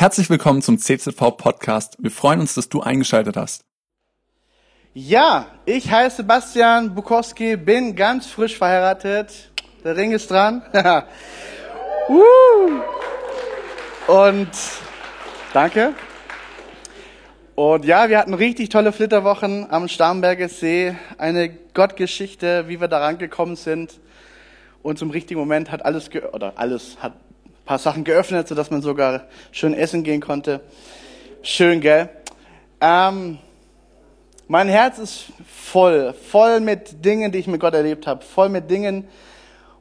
Herzlich willkommen zum CZV Podcast. Wir freuen uns, dass du eingeschaltet hast. Ja, ich heiße Sebastian Bukowski, bin ganz frisch verheiratet. Der Ring ist dran. Und danke. Und ja, wir hatten richtig tolle Flitterwochen am Starnberger See. Eine Gottgeschichte, wie wir da rangekommen sind. Und zum richtigen Moment hat alles, oder alles, hat paar Sachen geöffnet, sodass man sogar schön essen gehen konnte. Schön, gell? Ähm, mein Herz ist voll, voll mit Dingen, die ich mit Gott erlebt habe, voll mit Dingen,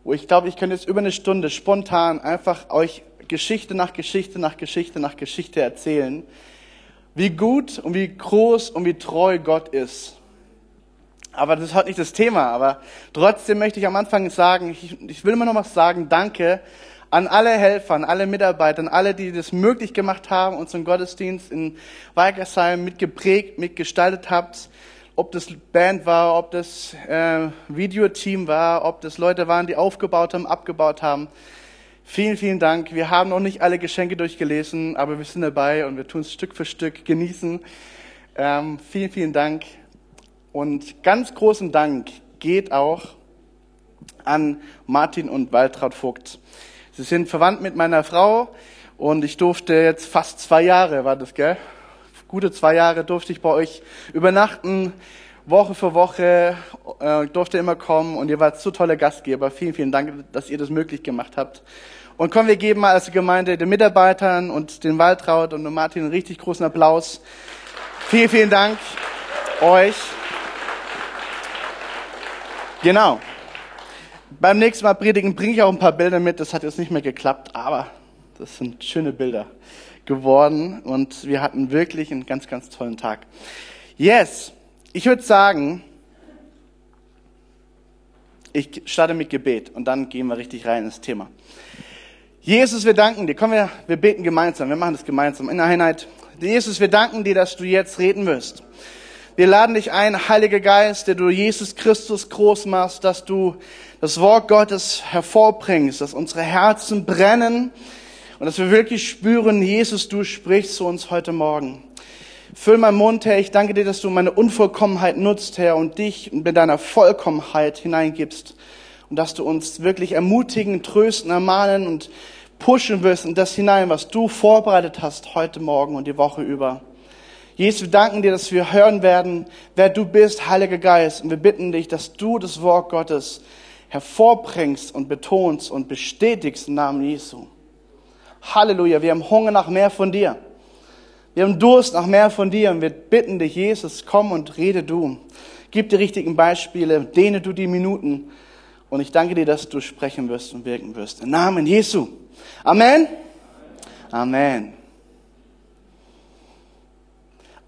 wo ich glaube, ich könnte jetzt über eine Stunde spontan einfach euch Geschichte nach Geschichte nach Geschichte nach Geschichte erzählen wie gut und wie groß und wie treu Gott ist. Aber das ist heute nicht das Thema. Aber trotzdem möchte ich am Anfang sagen, ich, ich will immer noch was sagen, danke an alle Helfer, an alle Mitarbeiter, an alle, die das möglich gemacht haben, unseren Gottesdienst in Weigersheim mitgeprägt, mitgestaltet habt. Ob das Band war, ob das äh, Videoteam war, ob das Leute waren, die aufgebaut haben, abgebaut haben. Vielen, vielen Dank. Wir haben noch nicht alle Geschenke durchgelesen, aber wir sind dabei und wir tun es Stück für Stück genießen. Ähm, vielen, vielen Dank. Und ganz großen Dank geht auch an Martin und Waltraud Vogt. Sie sind verwandt mit meiner Frau und ich durfte jetzt fast zwei Jahre, war das, gell? Gute zwei Jahre durfte ich bei euch übernachten. Woche für Woche äh, durfte immer kommen und ihr wart so tolle Gastgeber. Vielen, vielen Dank, dass ihr das möglich gemacht habt. Und komm, wir geben mal als Gemeinde den Mitarbeitern und den Waltraud und Martin einen richtig großen Applaus. Vielen, vielen Dank euch. Genau. Beim nächsten Mal predigen bringe ich auch ein paar Bilder mit. Das hat jetzt nicht mehr geklappt, aber das sind schöne Bilder geworden und wir hatten wirklich einen ganz, ganz tollen Tag. Yes, ich würde sagen, ich starte mit Gebet und dann gehen wir richtig rein ins Thema. Jesus, wir danken dir. Komm, wir, wir beten gemeinsam. Wir machen das gemeinsam in der Einheit. Jesus, wir danken dir, dass du jetzt reden wirst. Wir laden dich ein, Heiliger Geist, der du Jesus Christus groß machst, dass du das Wort Gottes hervorbringst, dass unsere Herzen brennen und dass wir wirklich spüren, Jesus, du sprichst zu uns heute Morgen. Füll meinen Mund, Herr. Ich danke dir, dass du meine Unvollkommenheit nutzt, Herr, und dich mit deiner Vollkommenheit hineingibst. Und dass du uns wirklich ermutigen, trösten, ermahnen und pushen wirst in das hinein, was du vorbereitet hast heute Morgen und die Woche über. Jesus, wir danken dir, dass wir hören werden, wer du bist, Heiliger Geist. Und wir bitten dich, dass du das Wort Gottes hervorbringst und betonst und bestätigst im Namen Jesu. Halleluja, wir haben Hunger nach mehr von dir. Wir haben Durst nach mehr von dir und wir bitten dich, Jesus, komm und rede du. Gib die richtigen Beispiele, dehne du die Minuten. Und ich danke dir, dass du sprechen wirst und wirken wirst. Im Namen Jesu. Amen. Amen.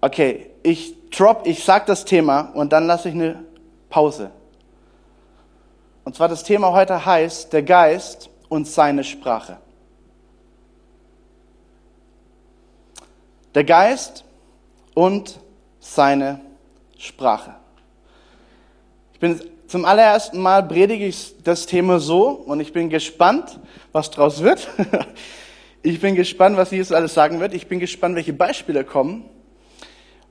Okay, ich drop, ich sag das Thema und dann lasse ich eine Pause. Und zwar das Thema heute heißt der Geist und seine Sprache. Der Geist und seine Sprache. Ich bin zum allerersten Mal predige ich das Thema so und ich bin gespannt, was draus wird. Ich bin gespannt, was Jesus alles sagen wird. Ich bin gespannt, welche Beispiele kommen,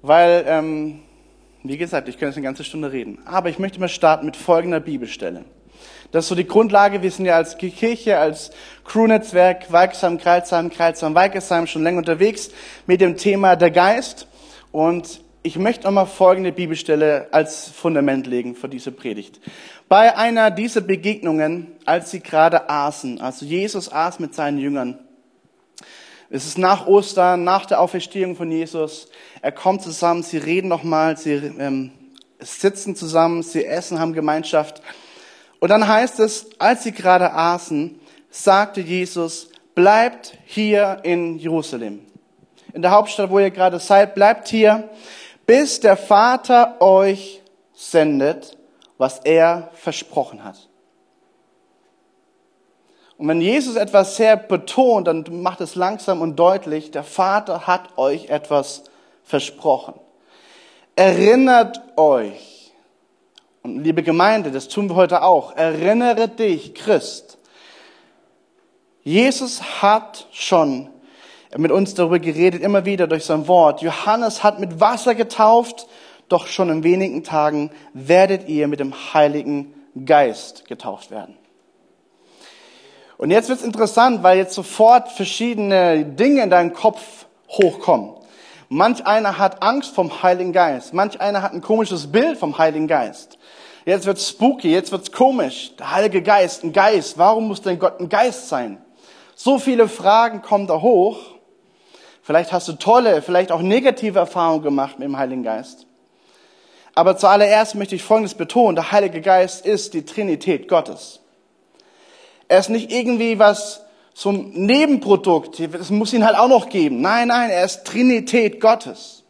weil, ähm, wie gesagt, ich könnte jetzt eine ganze Stunde reden. Aber ich möchte mal starten mit folgender Bibelstelle. Das ist so die Grundlage. Wir sind ja als Kirche, als Crew-Netzwerk, Weiksam, Kreilsheim, Kreilsheim, Weikesheim schon länger unterwegs mit dem Thema der Geist. Und ich möchte nochmal folgende Bibelstelle als Fundament legen für diese Predigt. Bei einer dieser Begegnungen, als sie gerade aßen, also Jesus aß mit seinen Jüngern, es ist nach Ostern, nach der Auferstehung von Jesus, er kommt zusammen, sie reden nochmal, sie ähm, sitzen zusammen, sie essen, haben Gemeinschaft. Und dann heißt es, als sie gerade aßen, sagte Jesus, bleibt hier in Jerusalem. In der Hauptstadt, wo ihr gerade seid, bleibt hier bis der Vater euch sendet, was er versprochen hat. Und wenn Jesus etwas sehr betont, dann macht es langsam und deutlich, der Vater hat euch etwas versprochen. Erinnert euch, und liebe Gemeinde, das tun wir heute auch, erinnere dich, Christ, Jesus hat schon mit uns darüber geredet, immer wieder durch sein Wort. Johannes hat mit Wasser getauft, doch schon in wenigen Tagen werdet ihr mit dem Heiligen Geist getauft werden. Und jetzt wird's interessant, weil jetzt sofort verschiedene Dinge in deinem Kopf hochkommen. Manch einer hat Angst vom Heiligen Geist. Manch einer hat ein komisches Bild vom Heiligen Geist. Jetzt wird's spooky, jetzt wird's komisch. Der Heilige Geist, ein Geist. Warum muss denn Gott ein Geist sein? So viele Fragen kommen da hoch. Vielleicht hast du tolle, vielleicht auch negative Erfahrungen gemacht mit dem Heiligen Geist. Aber zuallererst möchte ich Folgendes betonen. Der Heilige Geist ist die Trinität Gottes. Er ist nicht irgendwie was zum Nebenprodukt. Es muss ihn halt auch noch geben. Nein, nein, er ist Trinität Gottes.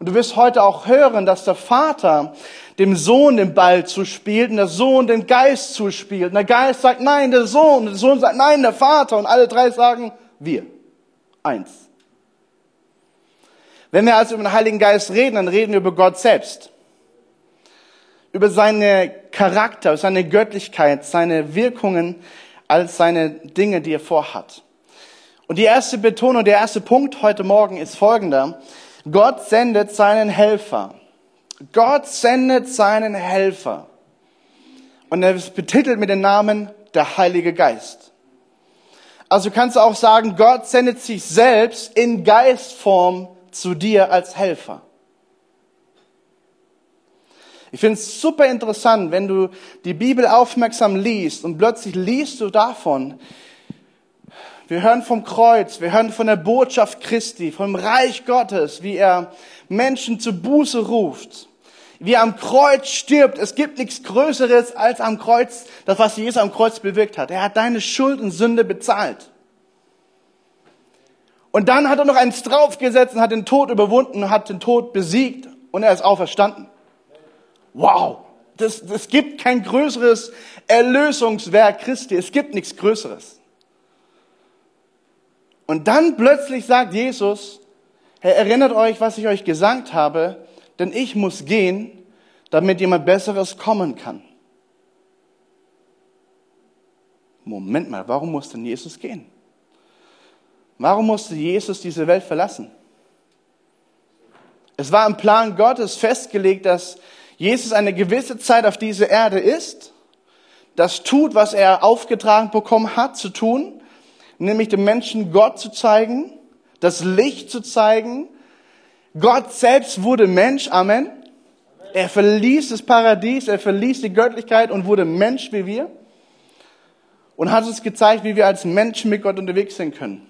Und du wirst heute auch hören, dass der Vater dem Sohn den Ball zuspielt und der Sohn den Geist zuspielt. Und der Geist sagt nein, der Sohn. Und der Sohn sagt nein, der Vater. Und alle drei sagen wir. Eins. Wenn wir also über den Heiligen Geist reden, dann reden wir über Gott selbst. Über seine Charakter, seine Göttlichkeit, seine Wirkungen, als seine Dinge, die er vorhat. Und die erste Betonung, der erste Punkt heute Morgen ist folgender. Gott sendet seinen Helfer. Gott sendet seinen Helfer. Und er ist betitelt mit dem Namen der Heilige Geist. Also kannst du auch sagen, Gott sendet sich selbst in Geistform zu dir als Helfer. Ich finde es super interessant, wenn du die Bibel aufmerksam liest und plötzlich liest du davon, wir hören vom Kreuz, wir hören von der Botschaft Christi, vom Reich Gottes, wie er Menschen zu Buße ruft, wie er am Kreuz stirbt. Es gibt nichts Größeres als am Kreuz, das, was Jesus am Kreuz bewirkt hat. Er hat deine Schuld und Sünde bezahlt. Und dann hat er noch eins draufgesetzt und hat den Tod überwunden und hat den Tod besiegt und er ist auferstanden. Wow, das, das gibt kein größeres Erlösungswerk Christi. Es gibt nichts Größeres. Und dann plötzlich sagt Jesus, Herr, erinnert euch, was ich euch gesagt habe, denn ich muss gehen, damit jemand Besseres kommen kann. Moment mal, warum muss denn Jesus gehen? Warum musste Jesus diese Welt verlassen? Es war im Plan Gottes festgelegt, dass Jesus eine gewisse Zeit auf dieser Erde ist, das tut, was er aufgetragen bekommen hat zu tun, nämlich dem Menschen Gott zu zeigen, das Licht zu zeigen. Gott selbst wurde Mensch, Amen. Er verließ das Paradies, er verließ die Göttlichkeit und wurde Mensch wie wir und hat uns gezeigt, wie wir als Menschen mit Gott unterwegs sein können.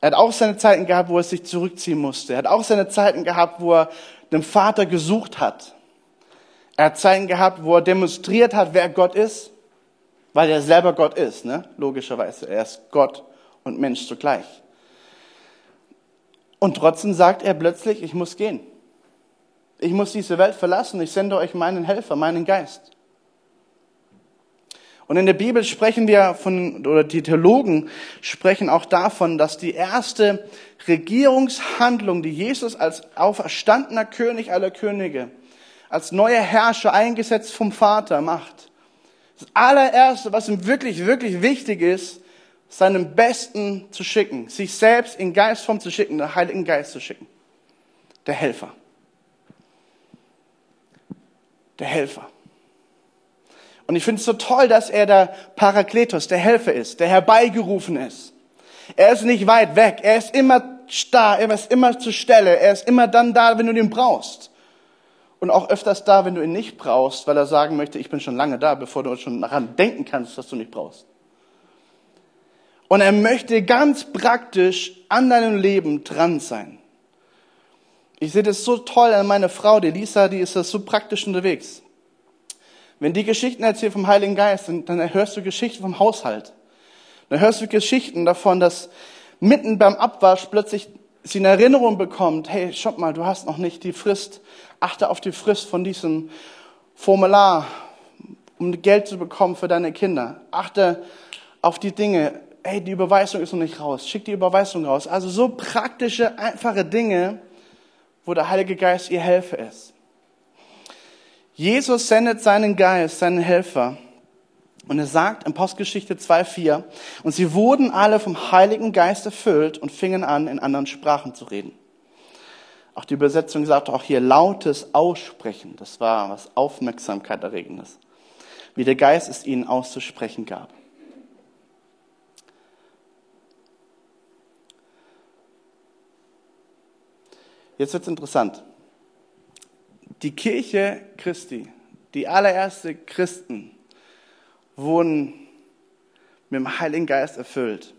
Er hat auch seine Zeiten gehabt, wo er sich zurückziehen musste. Er hat auch seine Zeiten gehabt, wo er den Vater gesucht hat. Er hat Zeiten gehabt, wo er demonstriert hat, wer Gott ist, weil er selber Gott ist, ne? logischerweise. Er ist Gott und Mensch zugleich. Und trotzdem sagt er plötzlich, ich muss gehen. Ich muss diese Welt verlassen. Ich sende euch meinen Helfer, meinen Geist. Und in der Bibel sprechen wir von, oder die Theologen sprechen auch davon, dass die erste Regierungshandlung, die Jesus als auferstandener König aller Könige, als neuer Herrscher eingesetzt vom Vater macht. Das allererste, was ihm wirklich, wirklich wichtig ist, seinem Besten zu schicken, sich selbst in Geistform zu schicken, den Heiligen Geist zu schicken. Der Helfer. Der Helfer. Und ich finde es so toll, dass er der Parakletos, der Helfer ist, der herbeigerufen ist. Er ist nicht weit weg. Er ist immer starr. Er ist immer zur Stelle. Er ist immer dann da, wenn du ihn brauchst. Und auch öfters da, wenn du ihn nicht brauchst, weil er sagen möchte, ich bin schon lange da, bevor du schon daran denken kannst, dass du nicht brauchst. Und er möchte ganz praktisch an deinem Leben dran sein. Ich sehe das so toll an meiner Frau, die Lisa, die ist das so praktisch unterwegs. Wenn die Geschichten erzählt vom Heiligen Geist, dann hörst du Geschichten vom Haushalt. Dann hörst du Geschichten davon, dass mitten beim Abwasch plötzlich sie eine Erinnerung bekommt, hey, schau mal, du hast noch nicht die Frist, achte auf die Frist von diesem Formular, um Geld zu bekommen für deine Kinder. Achte auf die Dinge, hey, die Überweisung ist noch nicht raus, schick die Überweisung raus. Also so praktische, einfache Dinge, wo der Heilige Geist ihr Helfer ist. Jesus sendet seinen Geist, seinen Helfer. Und er sagt in Postgeschichte 2,4, und sie wurden alle vom Heiligen Geist erfüllt und fingen an, in anderen Sprachen zu reden. Auch die Übersetzung sagt auch hier lautes Aussprechen. Das war was Aufmerksamkeit erregendes. Wie der Geist es ihnen auszusprechen gab. Jetzt wird's interessant. Die Kirche Christi, die allererste Christen, wurden mit dem Heiligen Geist erfüllt.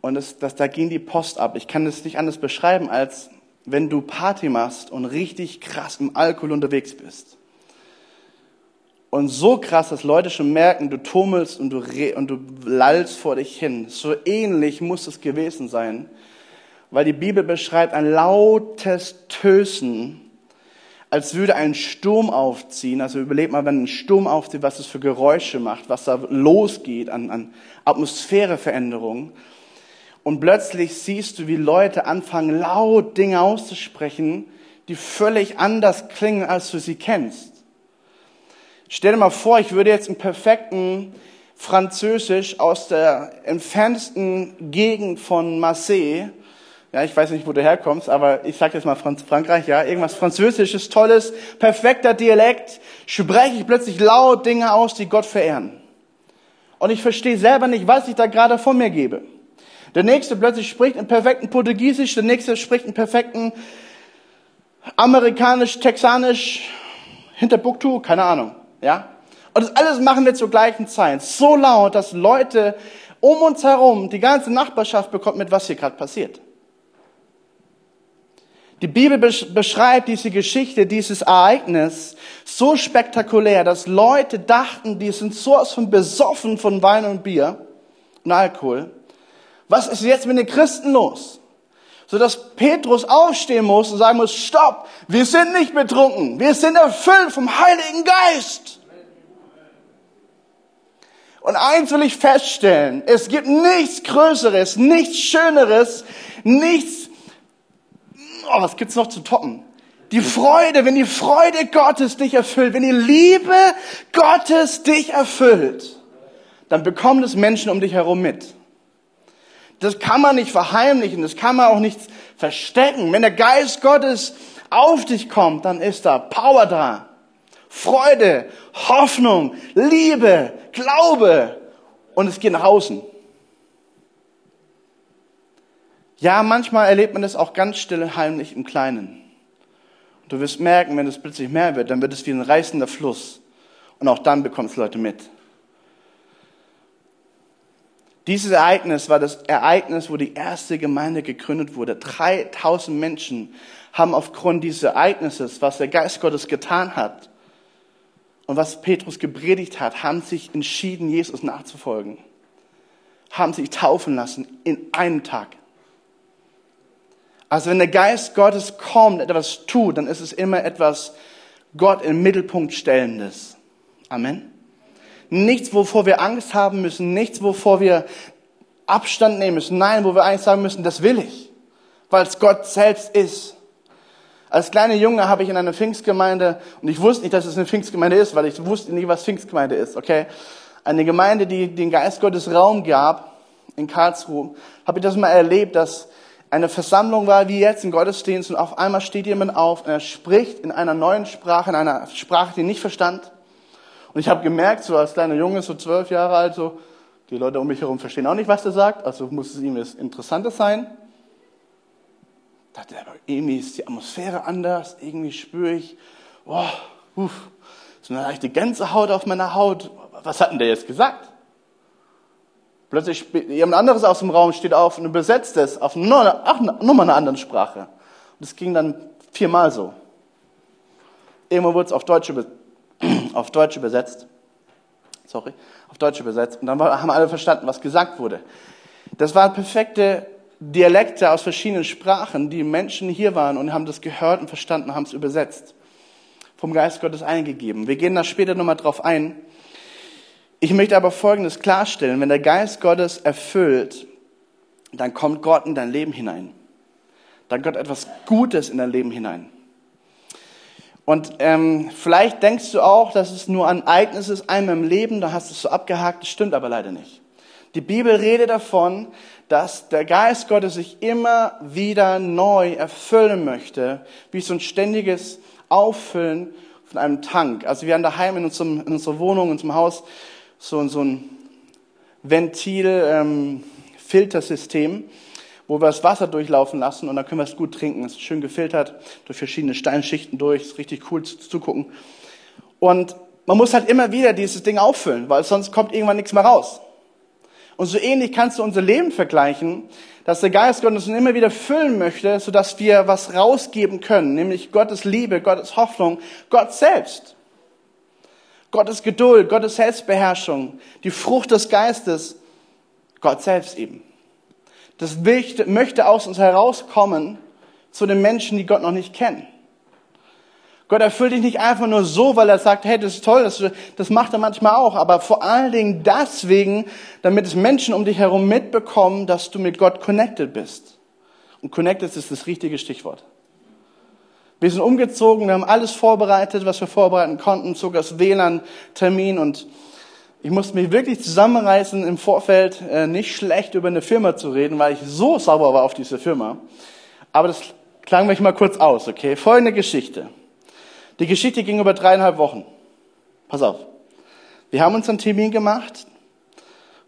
Und das, das, da ging die Post ab. Ich kann es nicht anders beschreiben, als wenn du Party machst und richtig krass im Alkohol unterwegs bist. Und so krass, dass Leute schon merken, du tummelst und du, und du lallst vor dich hin. So ähnlich muss es gewesen sein, weil die Bibel beschreibt ein lautes Tösen, als würde ein Sturm aufziehen. Also überleg mal, wenn ein Sturm aufzieht, was es für Geräusche macht, was da losgeht an, an Atmosphäreveränderungen. Und plötzlich siehst du, wie Leute anfangen, laut Dinge auszusprechen, die völlig anders klingen, als du sie kennst. Stell dir mal vor, ich würde jetzt im perfekten Französisch aus der entferntesten Gegend von Marseille ja, ich weiß nicht, wo du herkommst, aber ich sage jetzt mal Frankreich, ja, irgendwas Französisches, tolles, perfekter Dialekt, spreche ich plötzlich laut Dinge aus, die Gott verehren. Und ich verstehe selber nicht, was ich da gerade von mir gebe. Der nächste plötzlich spricht in perfekten Portugiesisch, der nächste spricht in perfekten amerikanisch, texanisch, Hinterbuktu, keine Ahnung, ja. Und das alles machen wir zur gleichen Zeit. So laut, dass Leute um uns herum, die ganze Nachbarschaft bekommt mit, was hier gerade passiert. Die Bibel beschreibt diese Geschichte, dieses Ereignis so spektakulär, dass Leute dachten, die sind sowas von besoffen von Wein und Bier und Alkohol. Was ist jetzt mit den Christen los? Sodass Petrus aufstehen muss und sagen muss, stopp, wir sind nicht betrunken, wir sind erfüllt vom Heiligen Geist. Und eins will ich feststellen, es gibt nichts Größeres, nichts Schöneres, nichts oh, was gibt's noch zu toppen? Die Freude, wenn die Freude Gottes dich erfüllt, wenn die Liebe Gottes dich erfüllt, dann bekommen es Menschen um dich herum mit. Das kann man nicht verheimlichen, das kann man auch nicht verstecken. Wenn der Geist Gottes auf dich kommt, dann ist da Power da. Freude, Hoffnung, Liebe, Glaube und es geht nach außen. Ja, manchmal erlebt man das auch ganz still und heimlich im Kleinen. Und du wirst merken, wenn es plötzlich mehr wird, dann wird es wie ein reißender Fluss. Und auch dann bekommst du Leute mit. Dieses Ereignis war das Ereignis, wo die erste Gemeinde gegründet wurde. 3000 Menschen haben aufgrund dieses Ereignisses, was der Geist Gottes getan hat und was Petrus gepredigt hat, haben sich entschieden, Jesus nachzufolgen. Haben sich taufen lassen in einem Tag. Also wenn der Geist Gottes kommt, etwas tut, dann ist es immer etwas Gott im Mittelpunkt stellendes. Amen. Nichts, wovor wir Angst haben müssen, nichts, wovor wir Abstand nehmen müssen. Nein, wo wir eigentlich sagen müssen, das will ich, weil es Gott selbst ist. Als kleiner Junge habe ich in einer Pfingstgemeinde, und ich wusste nicht, dass es eine Pfingstgemeinde ist, weil ich wusste nicht, was Pfingstgemeinde ist, okay? Eine Gemeinde, die den Geist Gottes Raum gab, in Karlsruhe, habe ich das mal erlebt, dass eine Versammlung war wie jetzt, ein Gottesdienst, und auf einmal steht jemand auf und er spricht in einer neuen Sprache, in einer Sprache, die ich nicht verstand. Und ich habe gemerkt, so als kleiner Junge, so zwölf Jahre alt, so, die Leute um mich herum verstehen auch nicht, was er sagt, also muss es ihm was Interessantes sein. Da dachte aber irgendwie ist die Atmosphäre anders, irgendwie spüre ich, oh, uff, so eine leichte Gänsehaut auf meiner Haut. Was hat denn der jetzt gesagt? Plötzlich jemand anderes aus dem Raum steht auf und übersetzt es auf nochmal eine andere Sprache. Und das ging dann viermal so. Irgendwann wurde es auf Deutsch, auf Deutsch übersetzt. Sorry, auf Deutsch übersetzt. Und dann haben alle verstanden, was gesagt wurde. Das waren perfekte Dialekte aus verschiedenen Sprachen. Die Menschen hier waren und haben das gehört und verstanden, haben es übersetzt. Vom Geist Gottes eingegeben. Wir gehen da später nochmal drauf ein. Ich möchte aber Folgendes klarstellen. Wenn der Geist Gottes erfüllt, dann kommt Gott in dein Leben hinein. Dann kommt etwas Gutes in dein Leben hinein. Und ähm, vielleicht denkst du auch, dass es nur ein Ereignis ist, einmal im Leben, da hast du es so abgehakt, das stimmt aber leider nicht. Die Bibel redet davon, dass der Geist Gottes sich immer wieder neu erfüllen möchte, wie so ein ständiges Auffüllen von einem Tank. Also wir haben daheim in, unserem, in unserer Wohnung, in unserem Haus so, so ein Ventil-Filtersystem, ähm, wo wir das Wasser durchlaufen lassen und dann können wir es gut trinken. Es ist schön gefiltert, durch verschiedene Steinschichten durch, ist richtig cool zu, zugucken. Und man muss halt immer wieder dieses Ding auffüllen, weil sonst kommt irgendwann nichts mehr raus. Und so ähnlich kannst du unser Leben vergleichen, dass der Geist Gottes uns immer wieder füllen möchte, sodass wir was rausgeben können, nämlich Gottes Liebe, Gottes Hoffnung, Gott selbst. Gottes Geduld, Gottes Selbstbeherrschung, die Frucht des Geistes, Gott selbst eben. Das möchte aus uns herauskommen zu den Menschen, die Gott noch nicht kennen. Gott erfüllt dich nicht einfach nur so, weil er sagt, hey, das ist toll, das, das macht er manchmal auch, aber vor allen Dingen deswegen, damit es Menschen um dich herum mitbekommen, dass du mit Gott connected bist. Und connected ist das richtige Stichwort. Wir sind umgezogen, wir haben alles vorbereitet, was wir vorbereiten konnten, sogar das WLAN-Termin und ich musste mich wirklich zusammenreißen im Vorfeld, äh, nicht schlecht über eine Firma zu reden, weil ich so sauer war auf diese Firma. Aber das klagen wir mal kurz aus, okay? Folgende Geschichte. Die Geschichte ging über dreieinhalb Wochen. Pass auf. Wir haben uns einen Termin gemacht.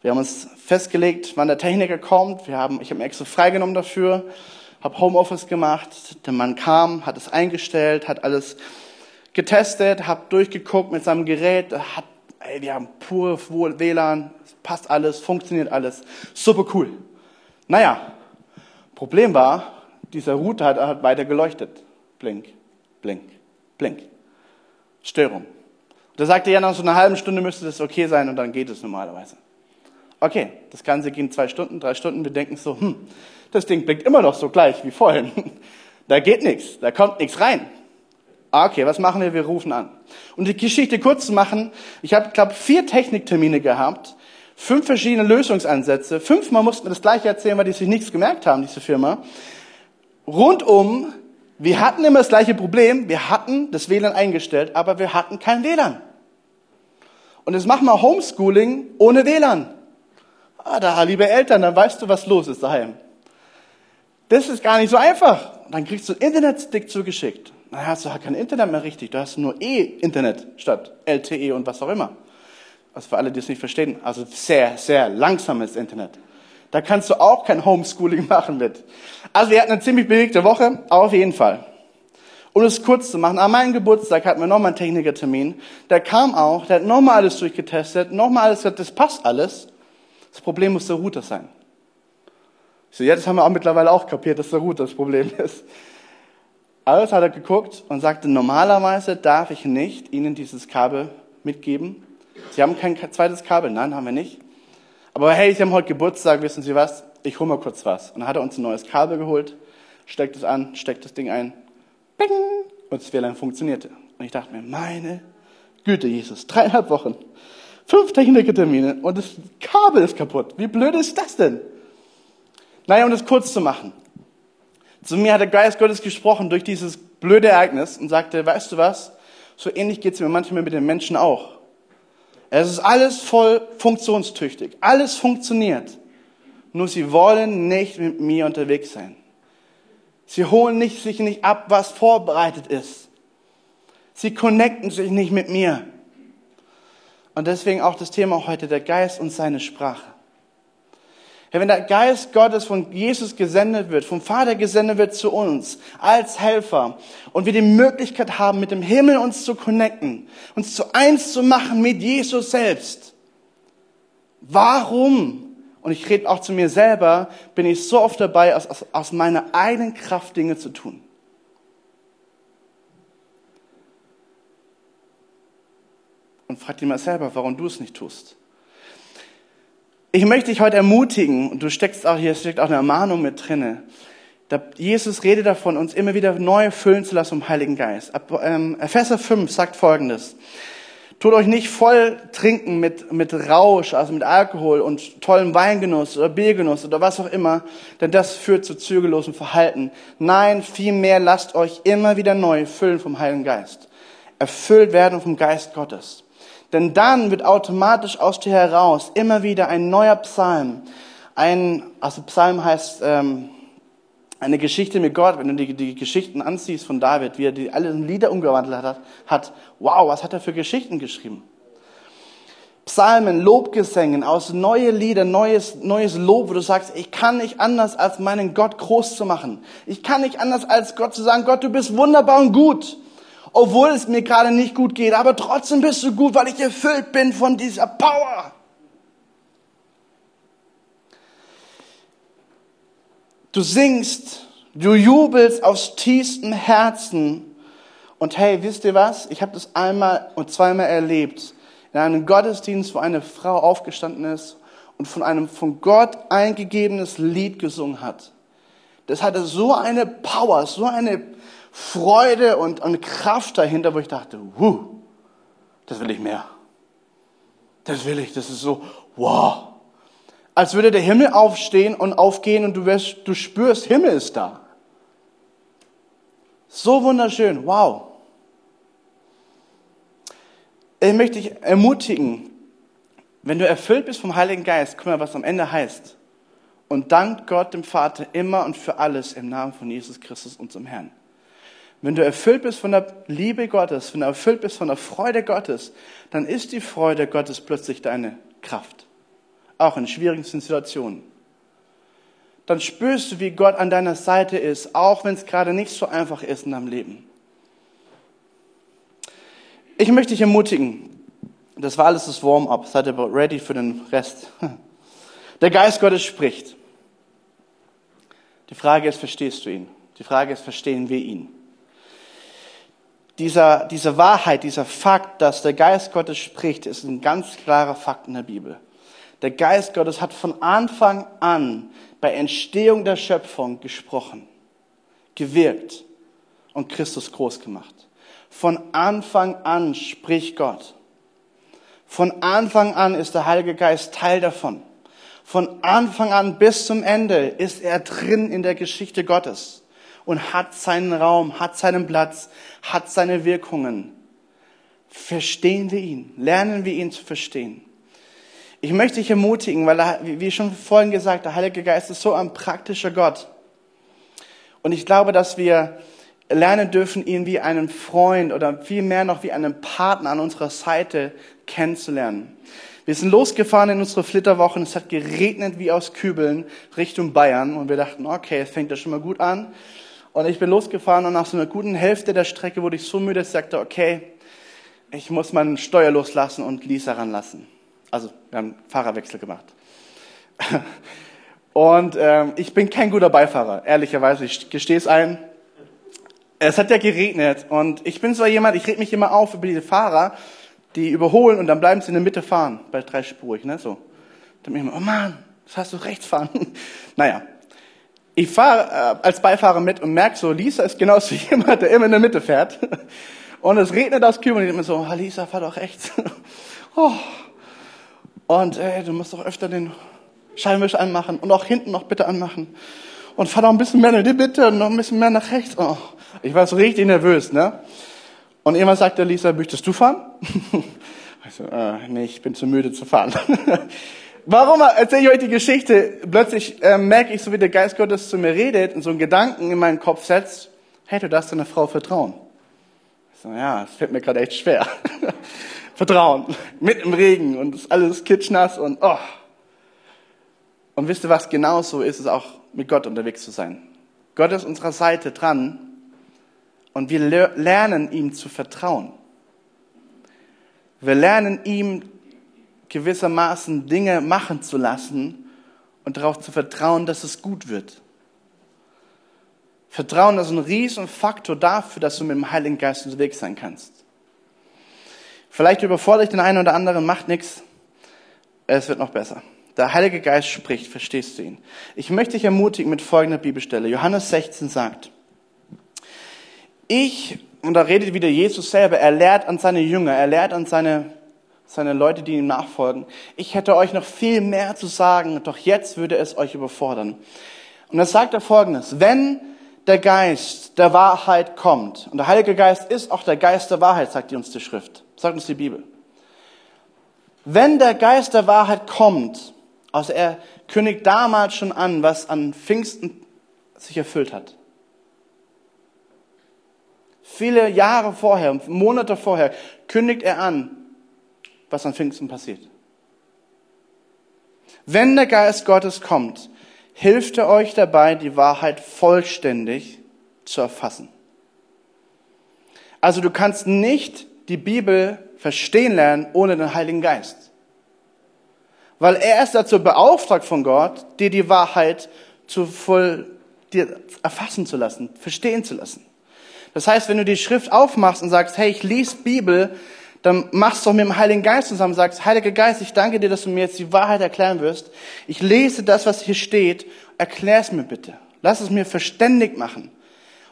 Wir haben uns festgelegt, wann der Techniker kommt. Wir haben, ich habe mir extra freigenommen dafür, habe Homeoffice gemacht. Der Mann kam, hat es eingestellt, hat alles getestet, habe durchgeguckt mit seinem Gerät. Hat, ey, wir haben pure WLAN, passt alles, funktioniert alles. Super cool. Naja, Problem war, dieser Router hat, hat weiter geleuchtet. Blink, blink, blink. Störung. Da sagte er, nach so einer halben Stunde müsste das okay sein und dann geht es normalerweise. Okay, das Ganze ging zwei Stunden, drei Stunden. Wir denken so, hm, das Ding blinkt immer noch so gleich wie vorhin. Da geht nichts, da kommt nichts rein. Okay, was machen wir? Wir rufen an. Und die Geschichte kurz zu machen, ich habe, glaube vier Techniktermine gehabt, fünf verschiedene Lösungsansätze. Fünfmal mussten wir das gleiche erzählen, weil die sich nichts gemerkt haben, diese Firma. Rundum wir hatten immer das gleiche Problem. Wir hatten das WLAN eingestellt, aber wir hatten kein WLAN. Und jetzt machen wir Homeschooling ohne WLAN. Ah, da, liebe Eltern, dann weißt du, was los ist daheim. Das ist gar nicht so einfach. Dann kriegst du einen Internetstick zugeschickt. Dann hast du halt kein Internet mehr richtig. Du hast nur E-Internet statt LTE und was auch immer. Also für alle, die es nicht verstehen, also sehr, sehr langsames Internet. Da kannst du auch kein Homeschooling machen mit. Also wir hatten eine ziemlich bewegte Woche, auf jeden Fall. Um es kurz zu machen, an meinem Geburtstag hatten wir nochmal einen Technikertermin. Der kam auch, der hat nochmal alles durchgetestet, nochmal alles gesagt, das passt alles. Das Problem muss der Router sein. So, ja, das haben wir auch mittlerweile auch kapiert, dass der Router das Problem ist. Alles hat er geguckt und sagte, normalerweise darf ich nicht Ihnen dieses Kabel mitgeben. Sie haben kein zweites Kabel. Nein, haben wir nicht. Aber hey, Sie haben heute Geburtstag, wissen Sie was? Ich hole mal kurz was. Und dann hat er uns ein neues Kabel geholt, steckt es an, steckt das Ding ein, bing, und das WLAN funktionierte. Und ich dachte mir, meine Güte, Jesus, dreieinhalb Wochen, fünf Technikertermine und das Kabel ist kaputt. Wie blöd ist das denn? Naja, um das kurz zu machen. Zu mir hat der Geist Gottes gesprochen durch dieses blöde Ereignis und sagte, weißt du was? So ähnlich geht es mir manchmal mit den Menschen auch. Es ist alles voll funktionstüchtig. Alles funktioniert. Nur sie wollen nicht mit mir unterwegs sein. Sie holen nicht, sich nicht ab, was vorbereitet ist. Sie connecten sich nicht mit mir. Und deswegen auch das Thema heute, der Geist und seine Sprache. Wenn der Geist Gottes von Jesus gesendet wird, vom Vater gesendet wird zu uns als Helfer und wir die Möglichkeit haben, mit dem Himmel uns zu connecten, uns zu eins zu machen mit Jesus selbst, warum, und ich rede auch zu mir selber, bin ich so oft dabei, aus, aus, aus meiner eigenen Kraft Dinge zu tun? Und frag dich mal selber, warum du es nicht tust. Ich möchte dich heute ermutigen, und du steckst auch, hier steckt auch eine Ermahnung mit drinne. Jesus redet davon, uns immer wieder neu füllen zu lassen vom Heiligen Geist. Ähm, Epheser 5 sagt Folgendes. Tut euch nicht voll trinken mit, mit Rausch, also mit Alkohol und tollem Weingenuss oder Biergenuss oder was auch immer, denn das führt zu zügellosem Verhalten. Nein, vielmehr lasst euch immer wieder neu füllen vom Heiligen Geist. erfüllt werden vom Geist Gottes. Denn dann wird automatisch aus dir heraus immer wieder ein neuer Psalm. Ein, also Psalm heißt ähm, eine Geschichte mit Gott. Wenn du die, die Geschichten ansiehst von David, wie er die alle in Lieder umgewandelt hat, hat, wow, was hat er für Geschichten geschrieben? Psalmen, Lobgesängen, aus neue Lieder, neues, neues Lob, wo du sagst, ich kann nicht anders, als meinen Gott groß zu machen. Ich kann nicht anders, als Gott zu sagen, Gott, du bist wunderbar und gut. Obwohl es mir gerade nicht gut geht, aber trotzdem bist du gut, weil ich erfüllt bin von dieser Power. Du singst, du jubelst aus tiefstem Herzen. Und hey, wisst ihr was? Ich habe das einmal und zweimal erlebt in einem Gottesdienst, wo eine Frau aufgestanden ist und von einem von Gott eingegebenes Lied gesungen hat. Das hatte so eine Power, so eine Freude und, und Kraft dahinter, wo ich dachte, wuh, das will ich mehr. Das will ich, das ist so, wow. Als würde der Himmel aufstehen und aufgehen und du, wirst, du spürst, Himmel ist da. So wunderschön, wow. Ich möchte dich ermutigen, wenn du erfüllt bist vom Heiligen Geist, guck mal, was am Ende heißt. Und dank Gott dem Vater immer und für alles im Namen von Jesus Christus, unserem Herrn. Wenn du erfüllt bist von der Liebe Gottes, wenn du erfüllt bist von der Freude Gottes, dann ist die Freude Gottes plötzlich deine Kraft. Auch in schwierigsten Situationen. Dann spürst du, wie Gott an deiner Seite ist, auch wenn es gerade nicht so einfach ist in deinem Leben. Ich möchte dich ermutigen. Das war alles das Warm-up. Seid ihr ready für den Rest? Der Geist Gottes spricht. Die Frage ist, verstehst du ihn? Die Frage ist, verstehen wir ihn? Dieser, diese Wahrheit, dieser Fakt, dass der Geist Gottes spricht, ist ein ganz klarer Fakt in der Bibel. Der Geist Gottes hat von Anfang an bei Entstehung der Schöpfung gesprochen, gewirkt und Christus groß gemacht. Von Anfang an spricht Gott. Von Anfang an ist der Heilige Geist Teil davon. Von Anfang an bis zum Ende ist er drin in der Geschichte Gottes und hat seinen Raum, hat seinen Platz, hat seine Wirkungen. Verstehen wir ihn, lernen wir ihn zu verstehen. Ich möchte dich ermutigen, weil, wie schon vorhin gesagt, der Heilige Geist ist so ein praktischer Gott. Und ich glaube, dass wir lernen dürfen, ihn wie einen Freund oder viel mehr noch wie einen Partner an unserer Seite kennenzulernen. Wir sind losgefahren in unsere Flitterwochen. Es hat geregnet wie aus Kübeln Richtung Bayern. Und wir dachten, okay, es fängt ja schon mal gut an. Und ich bin losgefahren und nach so einer guten Hälfte der Strecke wurde ich so müde, dass ich sagte, okay, ich muss meinen Steuer loslassen und Lisa ranlassen. Also, wir haben Fahrerwechsel gemacht. Und ähm, ich bin kein guter Beifahrer, ehrlicherweise. Ich gestehe es ein. Es hat ja geregnet und ich bin zwar jemand, ich reg mich immer auf über diese Fahrer, die überholen und dann bleiben sie in der Mitte fahren, bei dreispurig, ne, so. Dann bin ich immer, oh Mann, das hast du rechts fahren. naja. Ich fahre äh, als Beifahrer mit und merke so, Lisa ist genauso jemand, der immer in der Mitte fährt. Und es regnet aus Kübel und ich denke mir so, oh, Lisa, fahr doch rechts. oh. Und ey, du musst doch öfter den Scheinwischer anmachen und auch hinten noch bitte anmachen. Und fahr doch ein bisschen mehr in die Mitte und noch ein bisschen mehr nach rechts. Oh. Ich war so richtig nervös, ne? Und irgendwann sagte Lisa, möchtest du fahren? ich so, äh, nee, ich bin zu müde zu fahren. Warum erzähle ich euch die Geschichte? Plötzlich äh, merke ich, so wie der Geist Gottes zu mir redet und so einen Gedanken in meinen Kopf setzt, hey, du darfst deiner Frau vertrauen. Ich so, ja, es fällt mir gerade echt schwer. vertrauen. Mit im Regen und ist alles kitschnass und oh. Und wisst ihr was? Genauso ist es auch mit Gott unterwegs zu sein. Gott ist unserer Seite dran und wir lernen ihm zu vertrauen. Wir lernen ihm gewissermaßen Dinge machen zu lassen und darauf zu vertrauen, dass es gut wird. Vertrauen ist ein riesen Faktor dafür, dass du mit dem Heiligen Geist unterwegs sein kannst. Vielleicht überfordere ich den einen oder anderen, macht nichts. Es wird noch besser. Der Heilige Geist spricht, verstehst du ihn? Ich möchte dich ermutigen mit folgender Bibelstelle. Johannes 16 sagt, ich, und da redet wieder Jesus selber, er lehrt an seine Jünger, er lehrt an seine, seine Leute, die ihm nachfolgen. Ich hätte euch noch viel mehr zu sagen, doch jetzt würde es euch überfordern. Und das sagt er folgendes, wenn der Geist der Wahrheit kommt, und der Heilige Geist ist auch der Geist der Wahrheit, sagt uns die Schrift, sagt uns die Bibel. Wenn der Geist der Wahrheit kommt, also er kündigt damals schon an, was an Pfingsten sich erfüllt hat. Viele Jahre vorher, Monate vorher, kündigt er an, was an Pfingsten passiert. Wenn der Geist Gottes kommt, hilft er euch dabei, die Wahrheit vollständig zu erfassen. Also du kannst nicht die Bibel verstehen lernen ohne den Heiligen Geist. Weil er ist dazu beauftragt von Gott, dir die Wahrheit zu voll, dir erfassen zu lassen, verstehen zu lassen. Das heißt, wenn du die Schrift aufmachst und sagst, hey, ich lese Bibel, dann machst du auch mit dem Heiligen Geist zusammen und sagst, Heiliger Geist, ich danke dir, dass du mir jetzt die Wahrheit erklären wirst. Ich lese das, was hier steht, erklär es mir bitte. Lass es mir verständig machen.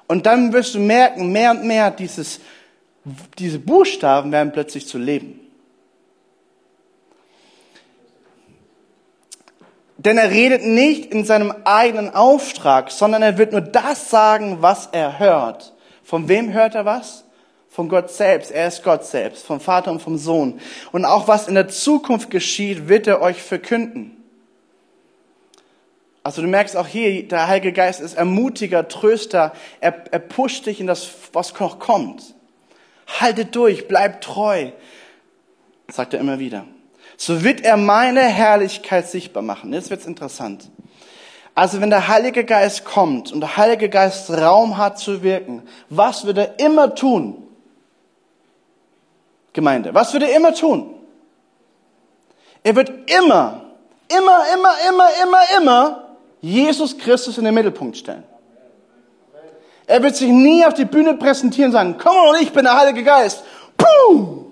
Und dann wirst du merken, mehr und mehr dieses, diese Buchstaben werden plötzlich zu leben. Denn er redet nicht in seinem eigenen Auftrag, sondern er wird nur das sagen, was er hört. Von wem hört er was? Von Gott selbst. Er ist Gott selbst, vom Vater und vom Sohn. Und auch was in der Zukunft geschieht, wird er euch verkünden. Also du merkst auch hier, der Heilige Geist ist Ermutiger, Tröster. Er, er pusht dich in das, was noch kommt. Haltet durch, bleibt treu, sagt er immer wieder. So wird er meine Herrlichkeit sichtbar machen. Jetzt wird's interessant. Also wenn der Heilige Geist kommt und der Heilige Geist Raum hat zu wirken, was wird er immer tun? Gemeinde, was wird er immer tun? Er wird immer, immer, immer, immer, immer, immer Jesus Christus in den Mittelpunkt stellen. Er wird sich nie auf die Bühne präsentieren und sagen, komm und ich bin der Heilige Geist. Puh!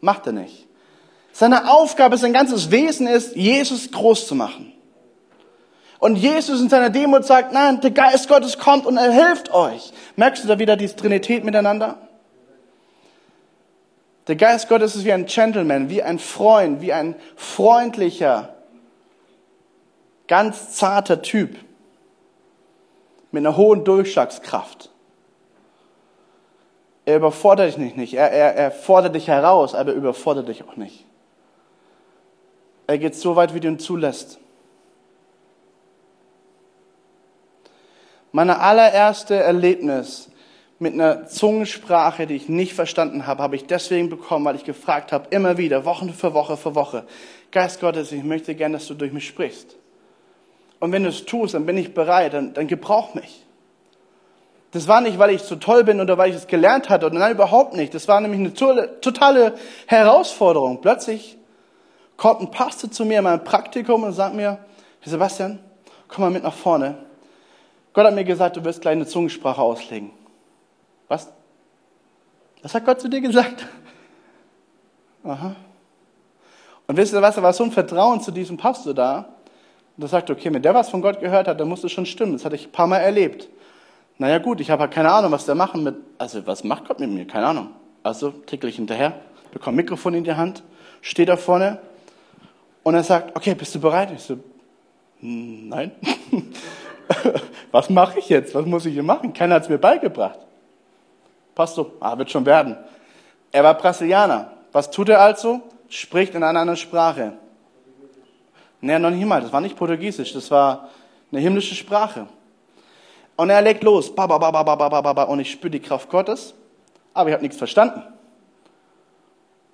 Macht er nicht. Seine Aufgabe, sein ganzes Wesen ist, Jesus groß zu machen. Und Jesus in seiner Demut sagt, nein, der Geist Gottes kommt und er hilft euch. Merkst du da wieder die Trinität miteinander? Der Geist Gottes ist wie ein Gentleman, wie ein Freund, wie ein freundlicher, ganz zarter Typ mit einer hohen Durchschlagskraft. Er überfordert dich nicht, er, er, er fordert dich heraus, aber er überfordert dich auch nicht. Er geht so weit, wie du ihn zulässt. Meine allererste Erlebnis mit einer Zungensprache, die ich nicht verstanden habe, habe ich deswegen bekommen, weil ich gefragt habe, immer wieder, Woche für Woche für Woche, Geist Gottes, ich möchte gerne, dass du durch mich sprichst. Und wenn du es tust, dann bin ich bereit, dann, dann gebrauch mich. Das war nicht, weil ich so toll bin oder weil ich es gelernt hatte, oder nein, überhaupt nicht. Das war nämlich eine totale Herausforderung. Plötzlich kommt ein Pastor zu mir in meinem Praktikum und sagt mir, Sebastian, komm mal mit nach vorne. Gott hat mir gesagt, du wirst gleich eine Zungensprache auslegen. Was? Was hat Gott zu dir gesagt? Aha. Und wisst ihr was, da war so ein Vertrauen zu diesem Pastor da. Und er sagt, okay, wenn der was von Gott gehört hat, dann muss es schon stimmen. Das hatte ich ein paar Mal erlebt. Naja gut, ich habe halt keine Ahnung, was der machen mit, also was macht Gott mit mir? Keine Ahnung. Also tickle ich hinterher, bekomme ein Mikrofon in die Hand, stehe da vorne und er sagt, okay, bist du bereit? Ich so, hm, nein. was mache ich jetzt? Was muss ich hier machen? Keiner hat es mir beigebracht. Pastor, ah, wird schon werden. Er war Brasilianer. Was tut er also? Spricht in einer anderen Sprache. Nee, noch nicht mal. Das war nicht Portugiesisch. Das war eine himmlische Sprache. Und er legt los. Ba, ba, ba, ba, ba, ba, ba, ba, und ich spüre die Kraft Gottes. Aber ich habe nichts verstanden.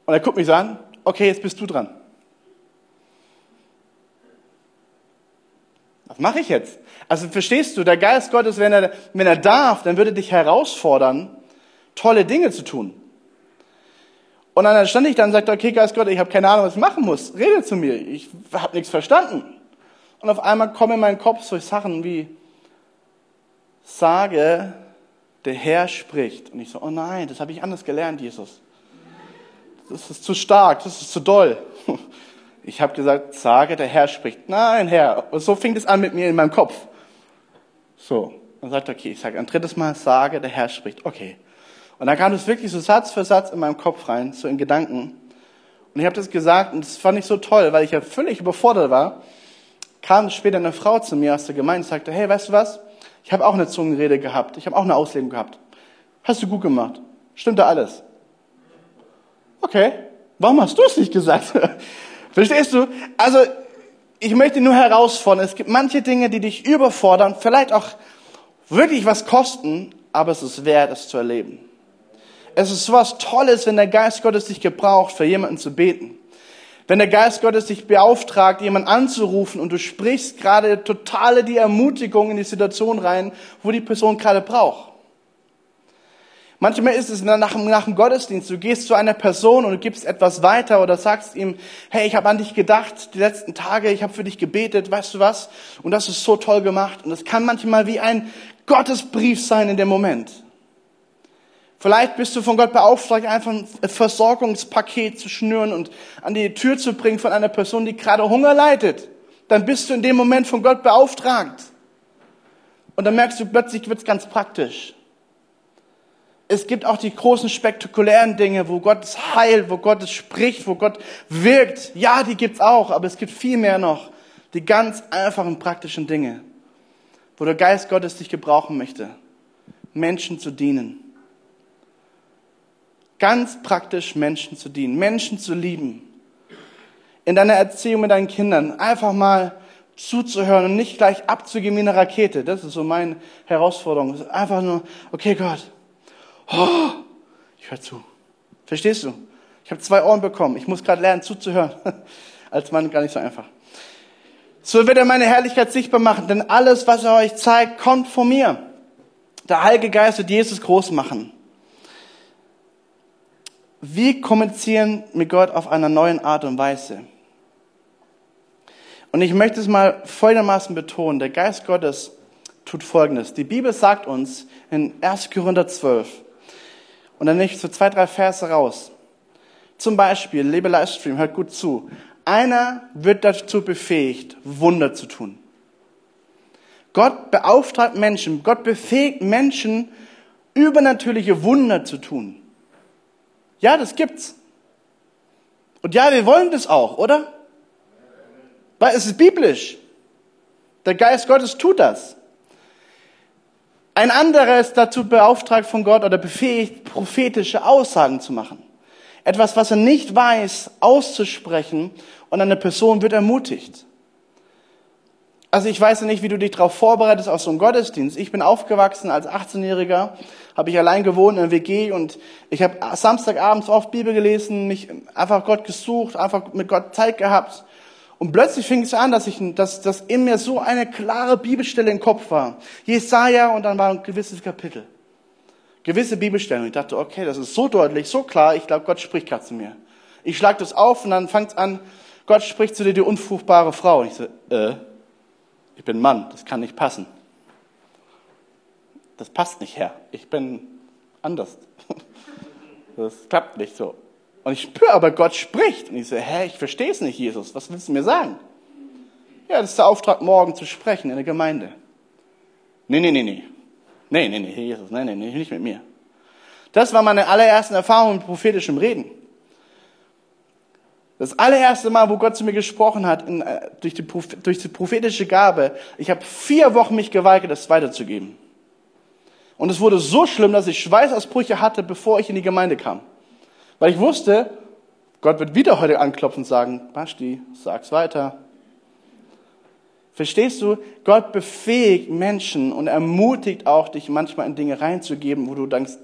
Und er guckt mich so an. Okay, jetzt bist du dran. Was mache ich jetzt? Also verstehst du, der Geist Gottes, wenn er, wenn er darf, dann würde dich herausfordern, tolle Dinge zu tun. Und dann stand ich dann und sagte, okay, Geist Gott, ich habe keine Ahnung, was ich machen muss. Rede zu mir. Ich habe nichts verstanden. Und auf einmal kommen in meinen Kopf so Sachen wie, sage, der Herr spricht. Und ich so, oh nein, das habe ich anders gelernt, Jesus. Das ist zu stark, das ist zu doll. Ich habe gesagt, sage, der Herr spricht. Nein, Herr. Und so fing es an mit mir in meinem Kopf. So. Und sagte, okay, ich sage ein drittes Mal, sage, der Herr spricht. Okay. Und dann kam es wirklich so Satz für Satz in meinem Kopf rein, so in Gedanken. Und ich habe das gesagt und das fand ich so toll, weil ich ja völlig überfordert war. Kam später eine Frau zu mir aus der Gemeinde und sagte, hey, weißt du was? Ich habe auch eine Zungenrede gehabt. Ich habe auch eine Auslegung gehabt. Hast du gut gemacht. Stimmt da alles? Okay. Warum hast du es nicht gesagt? Verstehst du? Also, ich möchte nur herausfordern. Es gibt manche Dinge, die dich überfordern, vielleicht auch wirklich was kosten, aber es ist wert, es zu erleben. Es ist was Tolles, wenn der Geist Gottes dich gebraucht, für jemanden zu beten. Wenn der Geist Gottes dich beauftragt, jemanden anzurufen und du sprichst gerade totale die Ermutigung in die Situation rein, wo die Person gerade braucht. Manchmal ist es nach, nach dem Gottesdienst, du gehst zu einer Person und du gibst etwas weiter oder sagst ihm, hey, ich habe an dich gedacht die letzten Tage, ich habe für dich gebetet, weißt du was? Und das ist so toll gemacht. Und es kann manchmal wie ein Gottesbrief sein in dem Moment. Vielleicht bist du von Gott beauftragt, einfach ein Versorgungspaket zu schnüren und an die Tür zu bringen von einer Person, die gerade Hunger leidet. Dann bist du in dem Moment von Gott beauftragt. Und dann merkst du plötzlich, wird es ganz praktisch. Es gibt auch die großen spektakulären Dinge, wo Gott es heilt, wo Gott es spricht, wo Gott wirkt. Ja, die gibt's auch, aber es gibt viel mehr noch. Die ganz einfachen praktischen Dinge, wo der Geist Gottes dich gebrauchen möchte, Menschen zu dienen. Ganz praktisch Menschen zu dienen, Menschen zu lieben. In deiner Erziehung mit deinen Kindern einfach mal zuzuhören und nicht gleich abzugeben wie eine Rakete. Das ist so meine Herausforderung. Einfach nur, okay Gott, oh, ich höre zu. Verstehst du? Ich habe zwei Ohren bekommen. Ich muss gerade lernen zuzuhören. Als Mann gar nicht so einfach. So wird er meine Herrlichkeit sichtbar machen, denn alles, was er euch zeigt, kommt von mir. Der Heilige Geist wird Jesus groß machen. Wir kommunizieren mit Gott auf einer neuen Art und Weise. Und ich möchte es mal folgendermaßen betonen. Der Geist Gottes tut Folgendes. Die Bibel sagt uns in 1. Korinther 12, und dann nehme ich so zwei, drei Verse raus. Zum Beispiel, liebe Livestream, hört gut zu. Einer wird dazu befähigt, Wunder zu tun. Gott beauftragt Menschen, Gott befähigt Menschen, übernatürliche Wunder zu tun. Ja, das gibt's. Und ja, wir wollen das auch, oder? Weil es ist biblisch. Der Geist Gottes tut das. Ein anderer ist dazu beauftragt von Gott oder befähigt, prophetische Aussagen zu machen. Etwas, was er nicht weiß, auszusprechen und eine Person wird ermutigt. Also ich weiß ja nicht, wie du dich darauf vorbereitest auf so einen Gottesdienst. Ich bin aufgewachsen als 18-Jähriger, habe ich allein gewohnt in der WG und ich habe Samstagabends oft Bibel gelesen, mich einfach Gott gesucht, einfach mit Gott Zeit gehabt. Und plötzlich fing es an, dass, ich, dass, dass in mir so eine klare Bibelstelle im Kopf war. Jesaja und dann war ein gewisses Kapitel. Gewisse Bibelstellen. Ich dachte, okay, das ist so deutlich, so klar, ich glaube, Gott spricht gerade zu mir. Ich schlag das auf und dann fängt es an, Gott spricht zu dir, die unfruchtbare Frau. Und ich so, äh, ich bin Mann, das kann nicht passen. Das passt nicht, Herr. Ich bin anders. Das klappt nicht so. Und ich spüre aber, Gott spricht. Und ich so, hä, ich verstehe es nicht, Jesus. Was willst du mir sagen? Ja, das ist der Auftrag, morgen zu sprechen in der Gemeinde. Nee, nee, nee, nee. Nee, nee, nee, Jesus, nee, nee, nee, nicht mit mir. Das war meine allerersten Erfahrungen mit prophetischem Reden. Das allererste Mal, wo Gott zu mir gesprochen hat, in, äh, durch, die, durch die prophetische Gabe, ich habe vier Wochen mich geweigert, das weiterzugeben. Und es wurde so schlimm, dass ich Schweißausbrüche hatte, bevor ich in die Gemeinde kam. Weil ich wusste, Gott wird wieder heute anklopfen und sagen, Basti, sag's weiter. Verstehst du? Gott befähigt Menschen und ermutigt auch, dich manchmal in Dinge reinzugeben, wo du denkst,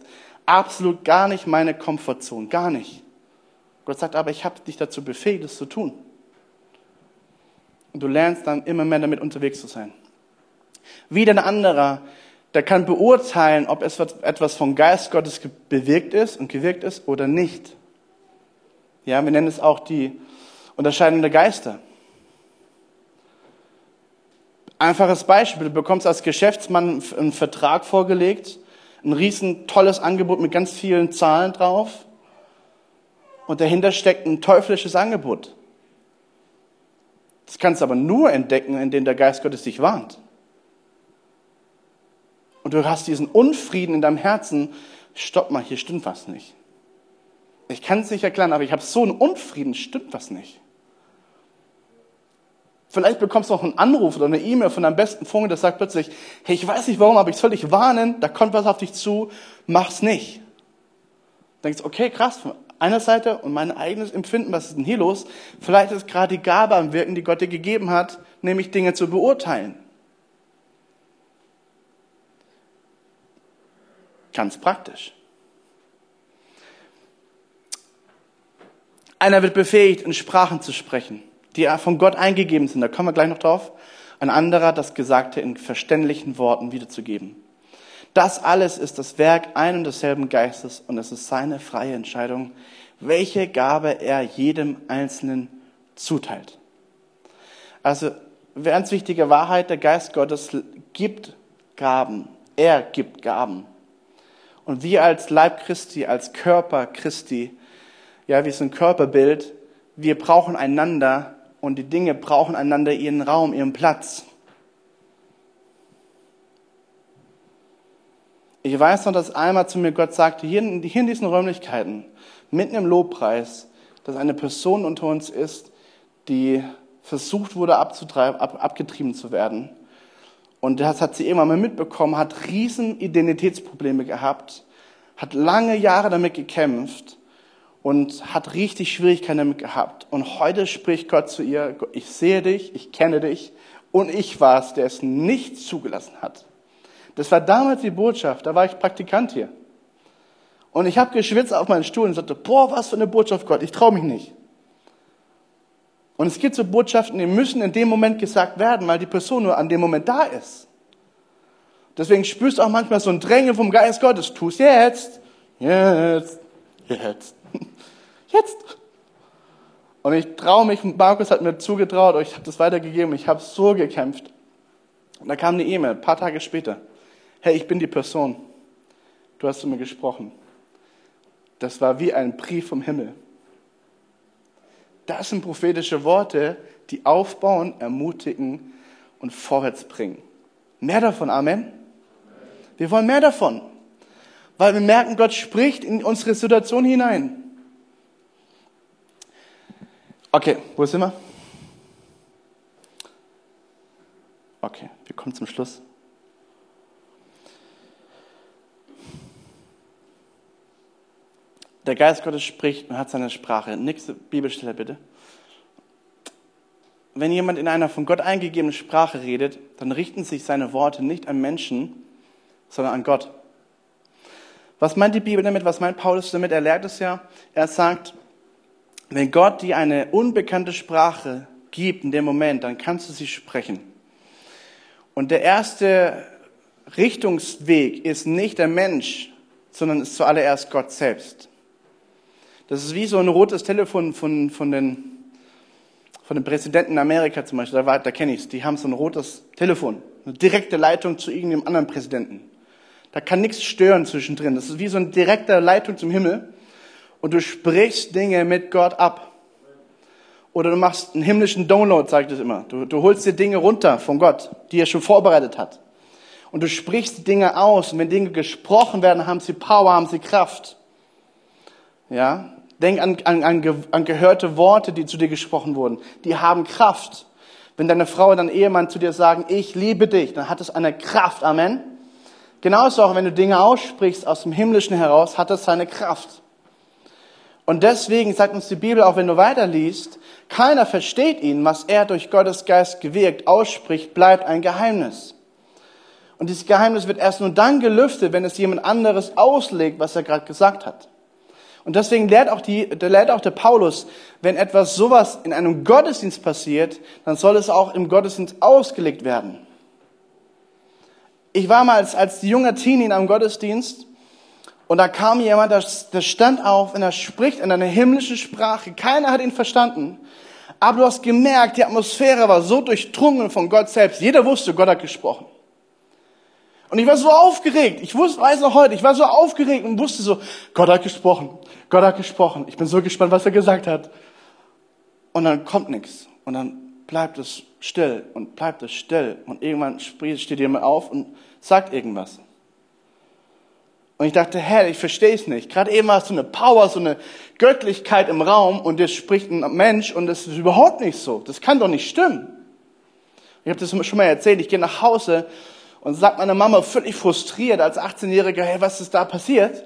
absolut gar nicht meine Komfortzone, gar nicht. Gott sagt aber, ich habe dich dazu befähigt, es zu tun. Und du lernst dann immer mehr damit unterwegs zu sein. Wieder ein anderer, der kann beurteilen, ob etwas vom Geist Gottes bewirkt ist und gewirkt ist oder nicht. Ja, wir nennen es auch die Unterscheidung der Geister. Einfaches Beispiel, du bekommst als Geschäftsmann einen Vertrag vorgelegt, ein riesen tolles Angebot mit ganz vielen Zahlen drauf und dahinter steckt ein teuflisches Angebot. Das kannst du aber nur entdecken, indem der Geist Gottes dich warnt. Und du hast diesen Unfrieden in deinem Herzen, stopp mal, hier stimmt was nicht. Ich kann es nicht erklären, aber ich habe so einen Unfrieden, stimmt was nicht. Vielleicht bekommst du auch einen Anruf oder eine E-Mail von deinem besten Freund, der sagt plötzlich, hey, ich weiß nicht warum, aber ich soll dich warnen, da kommt was auf dich zu, mach's nicht. Denkst, okay, krass, von einer Seite und mein eigenes Empfinden, was ist denn hier los? Vielleicht ist gerade die Gabe am Wirken, die Gott dir gegeben hat, nämlich Dinge zu beurteilen. Ganz praktisch. Einer wird befähigt, in Sprachen zu sprechen, die von Gott eingegeben sind. Da kommen wir gleich noch drauf. Ein anderer, das Gesagte in verständlichen Worten wiederzugeben. Das alles ist das Werk ein und desselben Geistes und es ist seine freie Entscheidung, welche Gabe er jedem Einzelnen zuteilt. Also, ganz wichtige Wahrheit, der Geist Gottes gibt Gaben. Er gibt Gaben. Und wir als Leib Christi, als Körper Christi, ja, wie so ein Körperbild, wir brauchen einander und die Dinge brauchen einander ihren Raum, ihren Platz. Ich weiß noch, dass einmal zu mir Gott sagte, hier in, hier in diesen Räumlichkeiten, mitten im Lobpreis, dass eine Person unter uns ist, die versucht wurde ab, abgetrieben zu werden. Und das hat sie irgendwann mal mitbekommen, hat riesen Identitätsprobleme gehabt, hat lange Jahre damit gekämpft und hat richtig Schwierigkeiten damit gehabt. Und heute spricht Gott zu ihr, ich sehe dich, ich kenne dich und ich war es, der es nicht zugelassen hat. Das war damals die Botschaft, da war ich Praktikant hier. Und ich habe geschwitzt auf meinen Stuhl und sagte, boah, was für eine Botschaft, Gott, ich traue mich nicht. Und es gibt so Botschaften, die müssen in dem Moment gesagt werden, weil die Person nur an dem Moment da ist. Deswegen spürst du auch manchmal so ein Drängen vom Geist Gottes. Tu es jetzt, jetzt, jetzt, jetzt. Und ich traue mich, Markus hat mir zugetraut, ich habe das weitergegeben, ich habe so gekämpft. Und da kam eine E-Mail, ein paar Tage später. Hey, ich bin die Person. Du hast zu mir gesprochen. Das war wie ein Brief vom Himmel. Das sind prophetische Worte, die aufbauen, ermutigen und vorwärts bringen. Mehr davon, Amen. Wir wollen mehr davon, weil wir merken, Gott spricht in unsere Situation hinein. Okay, wo sind wir? Okay, wir kommen zum Schluss. Der Geist Gottes spricht und hat seine Sprache. Nächste Bibelstelle bitte. Wenn jemand in einer von Gott eingegebenen Sprache redet, dann richten sich seine Worte nicht an Menschen, sondern an Gott. Was meint die Bibel damit? Was meint Paulus damit? Er lehrt es ja. Er sagt, wenn Gott dir eine unbekannte Sprache gibt in dem Moment, dann kannst du sie sprechen. Und der erste Richtungsweg ist nicht der Mensch, sondern ist zuallererst Gott selbst. Das ist wie so ein rotes Telefon von, von, den, von den Präsidenten Amerika zum Beispiel. Da, da kenne ich es. Die haben so ein rotes Telefon. Eine direkte Leitung zu irgendeinem anderen Präsidenten. Da kann nichts stören zwischendrin. Das ist wie so eine direkte Leitung zum Himmel. Und du sprichst Dinge mit Gott ab. Oder du machst einen himmlischen Download, sagt es immer. Du, du holst dir Dinge runter von Gott, die er schon vorbereitet hat. Und du sprichst Dinge aus. Und wenn Dinge gesprochen werden, haben sie Power, haben sie Kraft. Ja? Denk an, an, an, an gehörte Worte, die zu dir gesprochen wurden. Die haben Kraft. Wenn deine Frau oder dein Ehemann zu dir sagen, ich liebe dich, dann hat es eine Kraft. Amen. Genauso auch, wenn du Dinge aussprichst aus dem Himmlischen heraus, hat es seine Kraft. Und deswegen sagt uns die Bibel, auch wenn du weiterliest, keiner versteht ihn, was er durch Gottes Geist gewirkt ausspricht, bleibt ein Geheimnis. Und dieses Geheimnis wird erst nur dann gelüftet, wenn es jemand anderes auslegt, was er gerade gesagt hat. Und deswegen lehrt auch, die, lehrt auch der Paulus, wenn etwas sowas in einem Gottesdienst passiert, dann soll es auch im Gottesdienst ausgelegt werden. Ich war mal als, als junger Teenie in einem Gottesdienst und da kam jemand, der, der stand auf und er spricht in einer himmlischen Sprache. Keiner hat ihn verstanden. Aber du hast gemerkt, die Atmosphäre war so durchdrungen von Gott selbst. Jeder wusste, Gott hat gesprochen. Und ich war so aufgeregt. Ich wusste, weiß noch heute, ich war so aufgeregt und wusste so, Gott hat gesprochen. Gott hat gesprochen. Ich bin so gespannt, was er gesagt hat. Und dann kommt nichts. Und dann bleibt es still und bleibt es still. Und irgendwann steht jemand auf und sagt irgendwas. Und ich dachte, Herr, ich verstehe es nicht. Gerade eben hast du eine Power, so eine Göttlichkeit im Raum und jetzt spricht ein Mensch und das ist überhaupt nicht so. Das kann doch nicht stimmen. Ich habe das schon mal erzählt. Ich gehe nach Hause und sagt meine Mama völlig frustriert als 18-Jähriger, hey, was ist da passiert?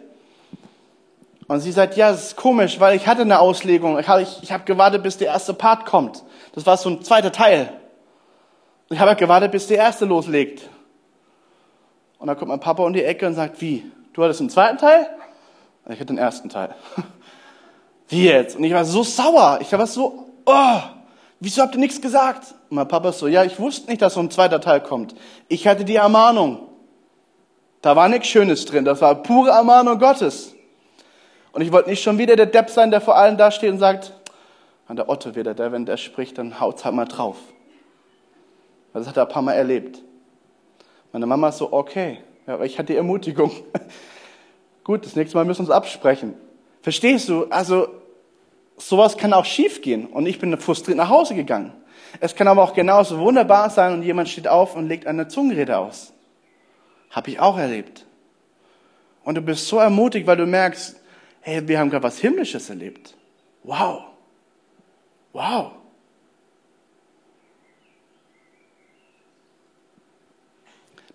Und sie sagt, ja, es ist komisch, weil ich hatte eine Auslegung. Ich habe ich, ich hab gewartet, bis der erste Part kommt. Das war so ein zweiter Teil. Ich habe halt gewartet, bis der erste loslegt. Und dann kommt mein Papa um die Ecke und sagt, wie? Du hattest einen zweiten Teil? Ich hatte den ersten Teil. Wie jetzt? Und ich war so sauer. Ich war so, oh, wieso habt ihr nichts gesagt? Und mein Papa so, ja, ich wusste nicht, dass so ein zweiter Teil kommt. Ich hatte die Ermahnung. Da war nichts Schönes drin. Das war pure Ermahnung Gottes. Und ich wollte nicht schon wieder der Depp sein, der vor allen da steht und sagt, an der Otto wieder, der, wenn der spricht, dann haut's halt mal drauf. Das hat er ein paar Mal erlebt. Meine Mama ist so, okay, ja, aber ich hatte die Ermutigung. Gut, das nächste Mal müssen wir uns absprechen. Verstehst du? Also, sowas kann auch schiefgehen. Und ich bin frustriert nach Hause gegangen. Es kann aber auch genauso wunderbar sein und jemand steht auf und legt eine Zungenrede aus. Habe ich auch erlebt. Und du bist so ermutigt, weil du merkst, hey, wir haben gerade was Himmlisches erlebt. Wow. Wow.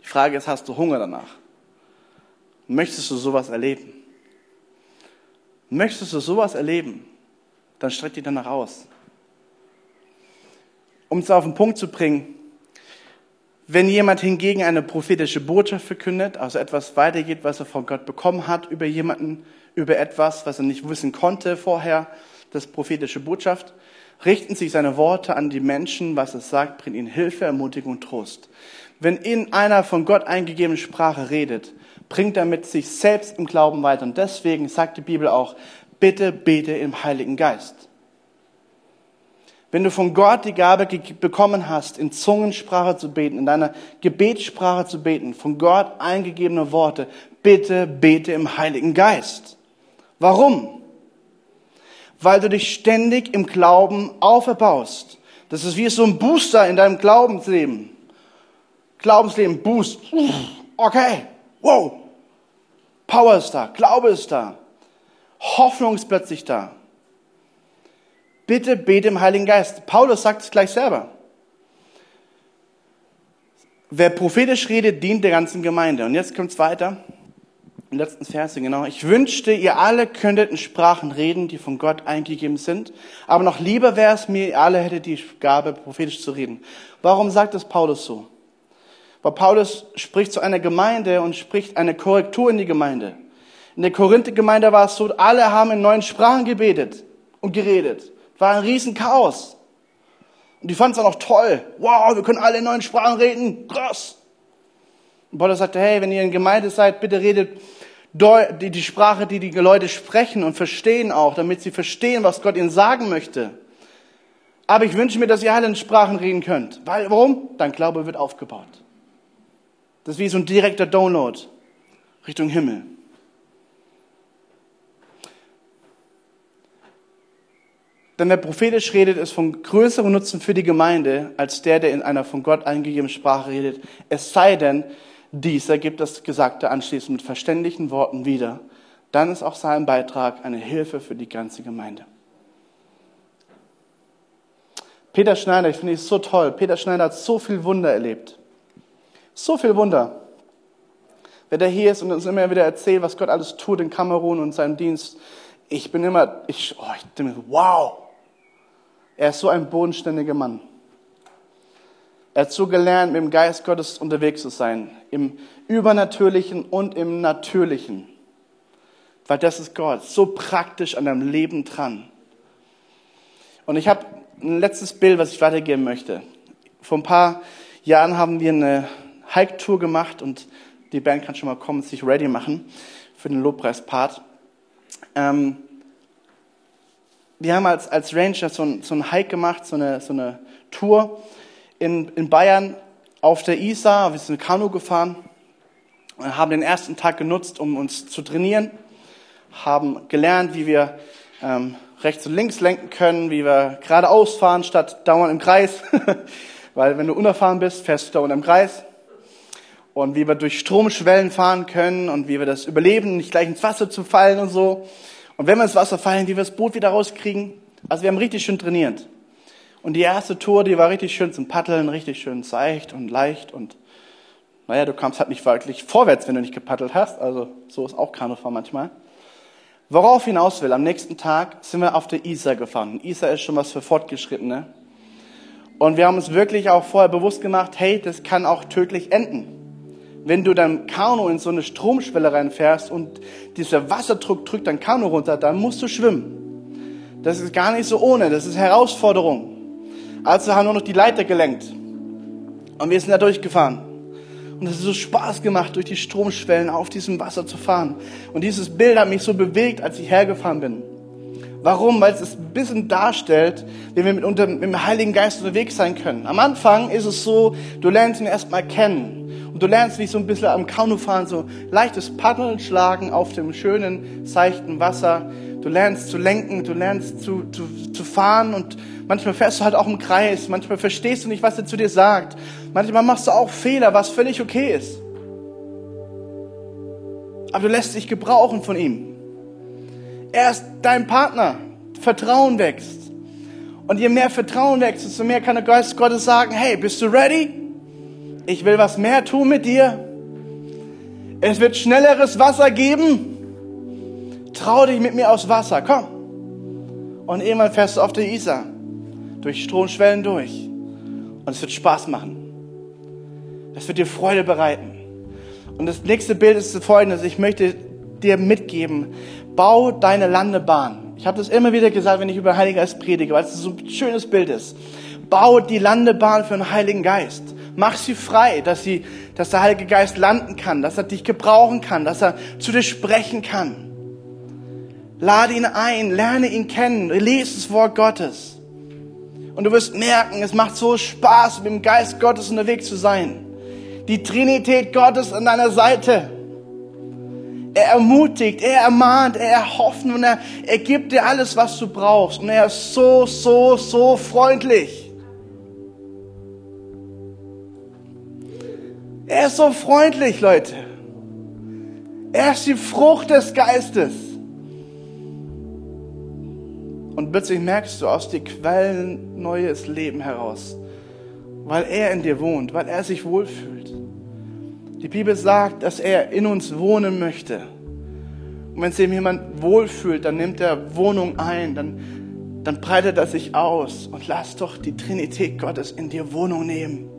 Die Frage ist, hast du Hunger danach? Möchtest du sowas erleben? Möchtest du sowas erleben? Dann streck dich danach aus. Um es auf den Punkt zu bringen, wenn jemand hingegen eine prophetische Botschaft verkündet, also etwas weitergeht, was er von Gott bekommen hat, über jemanden, über etwas, was er nicht wissen konnte vorher, das prophetische Botschaft, richten sich seine Worte an die Menschen, was es sagt, bringt ihnen Hilfe, Ermutigung und Trost. Wenn in einer von Gott eingegebenen Sprache redet, bringt er mit sich selbst im Glauben weiter. Und deswegen sagt die Bibel auch, bitte bete im Heiligen Geist. Wenn du von Gott die Gabe bekommen hast, in Zungensprache zu beten, in deiner Gebetssprache zu beten, von Gott eingegebene Worte, bitte bete im Heiligen Geist. Warum? Weil du dich ständig im Glauben auferbaust. Das ist wie so ein Booster in deinem Glaubensleben. Glaubensleben, Boost. Okay, wow. Power ist da, Glaube ist da. Hoffnung ist plötzlich da. Bitte bete im Heiligen Geist. Paulus sagt es gleich selber. Wer prophetisch redet, dient der ganzen Gemeinde. Und jetzt kommt es weiter. Im letzten Verse, genau. Ich wünschte, ihr alle könntet in Sprachen reden, die von Gott eingegeben sind. Aber noch lieber wäre es mir, ihr alle hättet die Gabe, prophetisch zu reden. Warum sagt es Paulus so? Weil Paulus spricht zu einer Gemeinde und spricht eine Korrektur in die Gemeinde. In der Korinther-Gemeinde war es so, alle haben in neuen Sprachen gebetet und geredet. War ein riesen Chaos. Und die fanden es auch noch toll. Wow, wir können alle in neuen Sprachen reden. Krass. Und Paulus sagte, hey, wenn ihr in Gemeinde seid, bitte redet die Sprache, die die Leute sprechen und verstehen auch, damit sie verstehen, was Gott ihnen sagen möchte. Aber ich wünsche mir, dass ihr alle in Sprachen reden könnt. Weil, warum? Dein Glaube wird aufgebaut. Das ist wie so ein direkter Download Richtung Himmel. Denn wer prophetisch redet, ist von größerem Nutzen für die Gemeinde, als der, der in einer von Gott eingegebenen Sprache redet. Es sei denn, dieser gibt das Gesagte anschließend mit verständlichen Worten wieder. Dann ist auch sein Beitrag eine Hilfe für die ganze Gemeinde. Peter Schneider, ich finde es so toll. Peter Schneider hat so viel Wunder erlebt. So viel Wunder. Wer da hier ist und uns immer wieder erzählt, was Gott alles tut in Kamerun und seinem Dienst, ich bin immer, ich, oh, ich denke, wow, er ist so ein bodenständiger Mann. Er hat so gelernt, mit dem Geist Gottes unterwegs zu sein, im Übernatürlichen und im Natürlichen. Weil das ist Gott, so praktisch an deinem Leben dran. Und ich habe ein letztes Bild, was ich weitergeben möchte. Vor ein paar Jahren haben wir eine Hike-Tour gemacht und die Band kann schon mal kommen, sich ready machen für den Lobpreispart. Ähm, wir haben als, als Ranger so, ein, so einen Hike gemacht, so eine, so eine Tour in, in Bayern auf der Isar. Wir sind Kanu gefahren und haben den ersten Tag genutzt, um uns zu trainieren. Haben gelernt, wie wir ähm, rechts und links lenken können, wie wir geradeaus fahren statt dauernd im Kreis. Weil wenn du unerfahren bist, fährst du dauernd im Kreis. Und wie wir durch Stromschwellen fahren können und wie wir das überleben, nicht gleich ins Wasser zu fallen und so. Und wenn wir ins Wasser fallen, wie wir das Boot wieder rauskriegen. Also wir haben richtig schön trainiert. Und die erste Tour, die war richtig schön zum Paddeln, richtig schön seicht und leicht und naja, du kamst halt nicht wirklich vorwärts, wenn du nicht gepaddelt hast. Also so ist auch Kanufahren manchmal. Worauf hinaus will, am nächsten Tag sind wir auf der Isar gefahren. Isar ist schon was für Fortgeschrittene. Und wir haben uns wirklich auch vorher bewusst gemacht, hey, das kann auch tödlich enden. Wenn du dein Kanu in so eine Stromschwelle reinfährst und dieser Wasserdruck drückt dein Kanu runter, dann musst du schwimmen. Das ist gar nicht so ohne, das ist Herausforderung. Also haben wir noch die Leiter gelenkt. Und wir sind da durchgefahren. Und es hat so Spaß gemacht, durch die Stromschwellen auf diesem Wasser zu fahren. Und dieses Bild hat mich so bewegt, als ich hergefahren bin. Warum? Weil es ein bisschen darstellt, wie wir mit, unter, mit dem Heiligen Geist unterwegs sein können. Am Anfang ist es so, du lernst ihn erstmal kennen. Und du lernst wie so ein bisschen am Kanufahren, so leichtes Paddeln schlagen auf dem schönen, seichten Wasser. Du lernst zu lenken, du lernst zu, zu, zu fahren und manchmal fährst du halt auch im Kreis. Manchmal verstehst du nicht, was er zu dir sagt. Manchmal machst du auch Fehler, was völlig okay ist. Aber du lässt dich gebrauchen von ihm. Er ist dein Partner. Vertrauen wächst. Und je mehr Vertrauen wächst, desto mehr kann der Geist Gottes sagen, hey, bist du ready? Ich will was mehr tun mit dir. Es wird schnelleres Wasser geben. Trau dich mit mir aufs Wasser, komm. Und irgendwann fährst du auf der Isar, durch Stromschwellen durch. Und es wird Spaß machen. Es wird dir Freude bereiten. Und das nächste Bild ist folgendes. Ich möchte dir mitgeben, bau deine Landebahn. Ich habe das immer wieder gesagt, wenn ich über Heiligen Geist predige, weil es so ein schönes Bild ist. Bau die Landebahn für den Heiligen Geist. Mach sie frei, dass, sie, dass der Heilige Geist landen kann, dass er dich gebrauchen kann, dass er zu dir sprechen kann. Lade ihn ein, lerne ihn kennen, lese das Wort Gottes. Und du wirst merken, es macht so Spaß, mit dem Geist Gottes unterwegs zu sein. Die Trinität Gottes an deiner Seite. Er ermutigt, er ermahnt, er erhofft und er, er gibt dir alles, was du brauchst. Und er ist so, so, so freundlich. Er ist so freundlich, Leute. Er ist die Frucht des Geistes. Und plötzlich merkst du aus dir Quellen neues Leben heraus, weil er in dir wohnt, weil er sich wohlfühlt. Die Bibel sagt, dass er in uns wohnen möchte. Und wenn sich jemand wohlfühlt, dann nimmt er Wohnung ein, dann, dann breitet er sich aus und lass doch die Trinität Gottes in dir Wohnung nehmen.